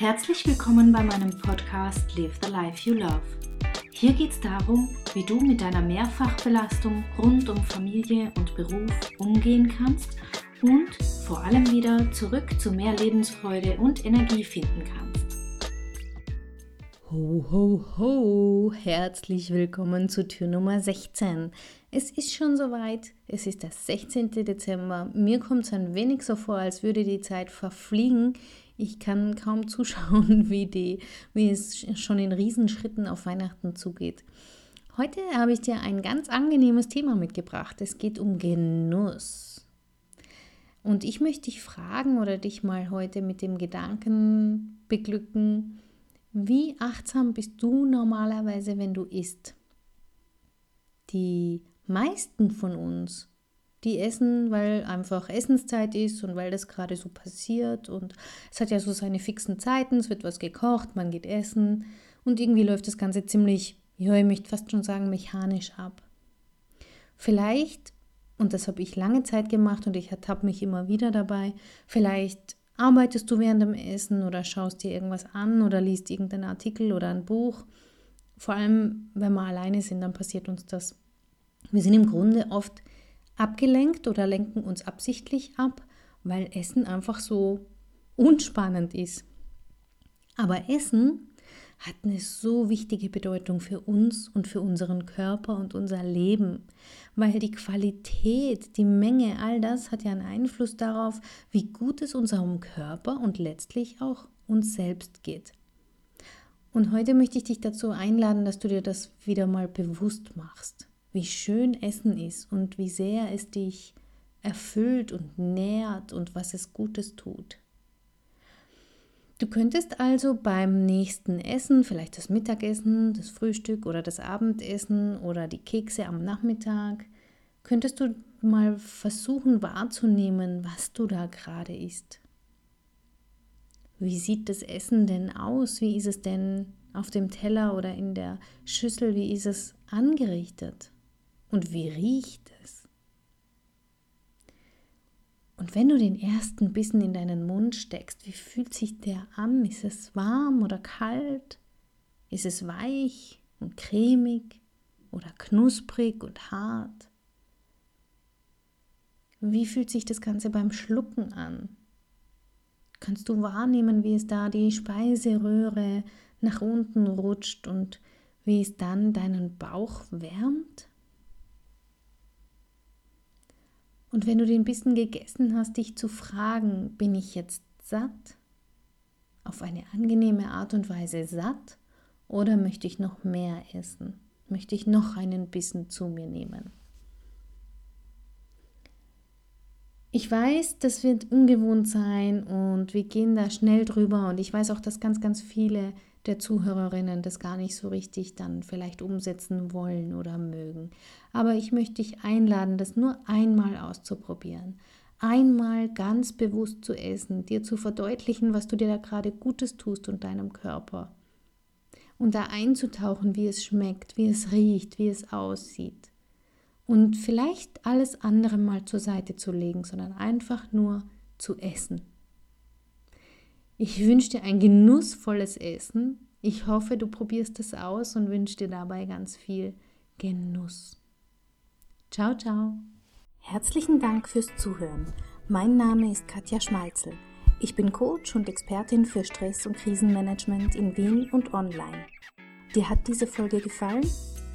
Herzlich willkommen bei meinem Podcast Live the Life You Love. Hier geht es darum, wie du mit deiner Mehrfachbelastung rund um Familie und Beruf umgehen kannst und vor allem wieder zurück zu mehr Lebensfreude und Energie finden kannst. Ho, ho, ho! Herzlich willkommen zu Tür Nummer 16. Es ist schon soweit, es ist der 16. Dezember. Mir kommt es ein wenig so vor, als würde die Zeit verfliegen. Ich kann kaum zuschauen, wie, die, wie es schon in Riesenschritten auf Weihnachten zugeht. Heute habe ich dir ein ganz angenehmes Thema mitgebracht. Es geht um Genuss. Und ich möchte dich fragen oder dich mal heute mit dem Gedanken beglücken, wie achtsam bist du normalerweise, wenn du isst? Die meisten von uns die essen, weil einfach Essenszeit ist und weil das gerade so passiert. Und es hat ja so seine fixen Zeiten, es wird was gekocht, man geht essen. Und irgendwie läuft das Ganze ziemlich, ja, ich möchte fast schon sagen, mechanisch ab. Vielleicht, und das habe ich lange Zeit gemacht und ich ertappe mich immer wieder dabei, vielleicht arbeitest du während dem Essen oder schaust dir irgendwas an oder liest irgendeinen Artikel oder ein Buch. Vor allem, wenn wir alleine sind, dann passiert uns das. Wir sind im Grunde oft abgelenkt oder lenken uns absichtlich ab, weil Essen einfach so unspannend ist. Aber Essen hat eine so wichtige Bedeutung für uns und für unseren Körper und unser Leben, weil die Qualität, die Menge, all das hat ja einen Einfluss darauf, wie gut es unserem Körper und letztlich auch uns selbst geht. Und heute möchte ich dich dazu einladen, dass du dir das wieder mal bewusst machst wie schön Essen ist und wie sehr es dich erfüllt und nährt und was es Gutes tut. Du könntest also beim nächsten Essen, vielleicht das Mittagessen, das Frühstück oder das Abendessen oder die Kekse am Nachmittag, könntest du mal versuchen wahrzunehmen, was du da gerade isst. Wie sieht das Essen denn aus? Wie ist es denn auf dem Teller oder in der Schüssel? Wie ist es angerichtet? Und wie riecht es? Und wenn du den ersten Bissen in deinen Mund steckst, wie fühlt sich der an? Ist es warm oder kalt? Ist es weich und cremig oder knusprig und hart? Wie fühlt sich das Ganze beim Schlucken an? Kannst du wahrnehmen, wie es da die Speiseröhre nach unten rutscht und wie es dann deinen Bauch wärmt? Und wenn du den Bissen gegessen hast, dich zu fragen, bin ich jetzt satt? Auf eine angenehme Art und Weise satt? Oder möchte ich noch mehr essen? Möchte ich noch einen Bissen zu mir nehmen? Ich weiß, das wird ungewohnt sein und wir gehen da schnell drüber und ich weiß auch, dass ganz, ganz viele der Zuhörerinnen das gar nicht so richtig dann vielleicht umsetzen wollen oder mögen. Aber ich möchte dich einladen, das nur einmal auszuprobieren. Einmal ganz bewusst zu essen, dir zu verdeutlichen, was du dir da gerade Gutes tust und deinem Körper. Und da einzutauchen, wie es schmeckt, wie es riecht, wie es aussieht. Und vielleicht alles andere mal zur Seite zu legen, sondern einfach nur zu essen. Ich wünsche dir ein genussvolles Essen. Ich hoffe, du probierst es aus und wünsche dir dabei ganz viel Genuss. Ciao, ciao. Herzlichen Dank fürs Zuhören. Mein Name ist Katja Schmalzel. Ich bin Coach und Expertin für Stress- und Krisenmanagement in Wien und online. Dir hat diese Folge gefallen?